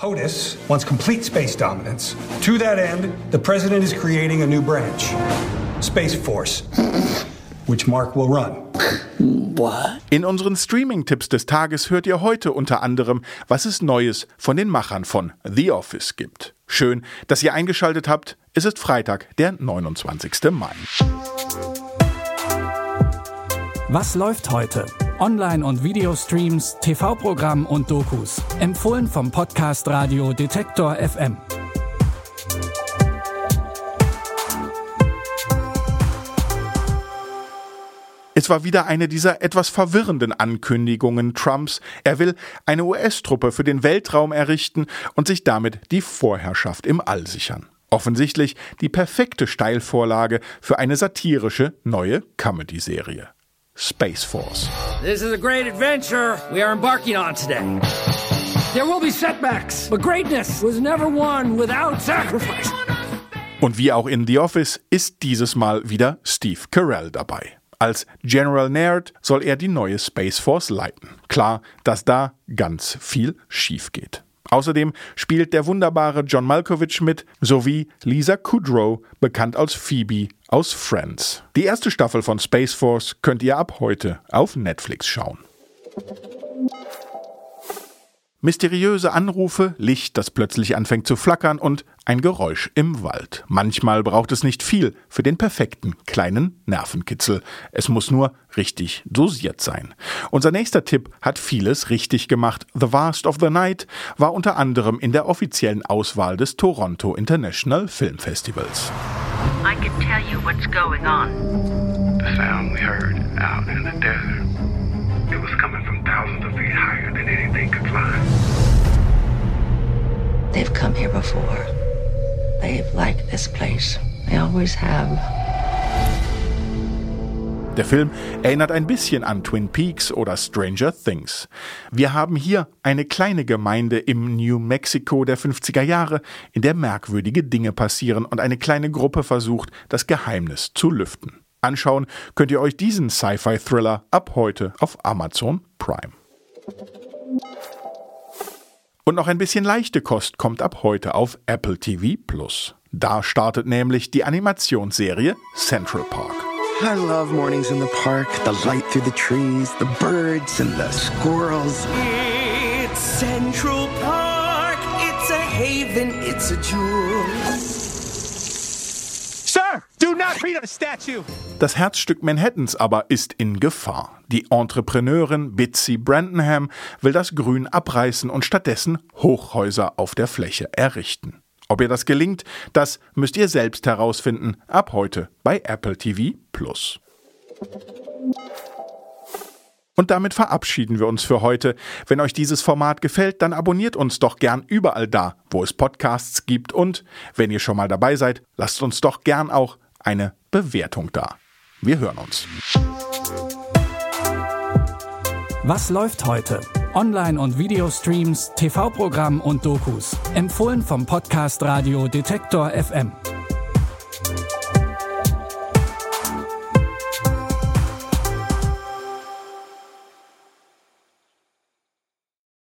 POTUS wants complete space dominance. To that end, the president is creating a new branch, Space Force, which Mark will run. In unseren Streaming-Tipps des Tages hört ihr heute unter anderem, was es Neues von den Machern von The Office gibt. Schön, dass ihr eingeschaltet habt. Es ist Freitag, der 29. Mai. Was läuft heute? Online- und Videostreams, TV-Programm und Dokus. Empfohlen vom Podcast Radio Detektor FM. Es war wieder eine dieser etwas verwirrenden Ankündigungen Trumps. Er will eine US-Truppe für den Weltraum errichten und sich damit die Vorherrschaft im All sichern. Offensichtlich die perfekte Steilvorlage für eine satirische neue Comedy-Serie. Space Force. This is a great adventure we are embarking on today. There will be setbacks, but greatness was never won without sacrifice. Und wie auch in The Office ist dieses Mal wieder Steve Carell dabei. Als General Naird soll er die neue Space Force leiten. Klar, dass da ganz viel schief geht. Außerdem spielt der wunderbare John Malkovich mit, sowie Lisa Kudrow, bekannt als Phoebe aus Friends. Die erste Staffel von Space Force könnt ihr ab heute auf Netflix schauen. Mysteriöse Anrufe, Licht, das plötzlich anfängt zu flackern und ein Geräusch im Wald. Manchmal braucht es nicht viel für den perfekten kleinen Nervenkitzel. Es muss nur richtig dosiert sein. Unser nächster Tipp hat vieles richtig gemacht. The Vast of the Night war unter anderem in der offiziellen Auswahl des Toronto International Film Festivals. I can tell you what's going on. The sound we heard out in the desert. It was coming from thousands of feet higher than anything could fly. They've come here before. They've liked this place. They always have. Der Film erinnert ein bisschen an Twin Peaks oder Stranger Things. Wir haben hier eine kleine Gemeinde im New Mexico der 50er Jahre, in der merkwürdige Dinge passieren und eine kleine Gruppe versucht, das Geheimnis zu lüften. Anschauen könnt ihr euch diesen Sci-Fi-Thriller ab heute auf Amazon Prime. Und noch ein bisschen leichte Kost kommt ab heute auf Apple TV Plus. Da startet nämlich die Animationsserie Central Park. I love mornings in the park, the light through the trees, the birds and the squirrels. It's Central Park. It's a haven. It's a jewel. Sir, do Das Herzstück Manhattans aber ist in Gefahr. Die Entrepreneurin Bitsy Brandenham will das Grün abreißen und stattdessen Hochhäuser auf der Fläche errichten. Ob ihr das gelingt, das müsst ihr selbst herausfinden, ab heute bei Apple TV Plus. Und damit verabschieden wir uns für heute. Wenn euch dieses Format gefällt, dann abonniert uns doch gern überall da, wo es Podcasts gibt. Und wenn ihr schon mal dabei seid, lasst uns doch gern auch eine Bewertung da. Wir hören uns. Was läuft heute? Online- und Videostreams, TV-Programm und Dokus. Empfohlen vom Podcast Radio Detektor FM.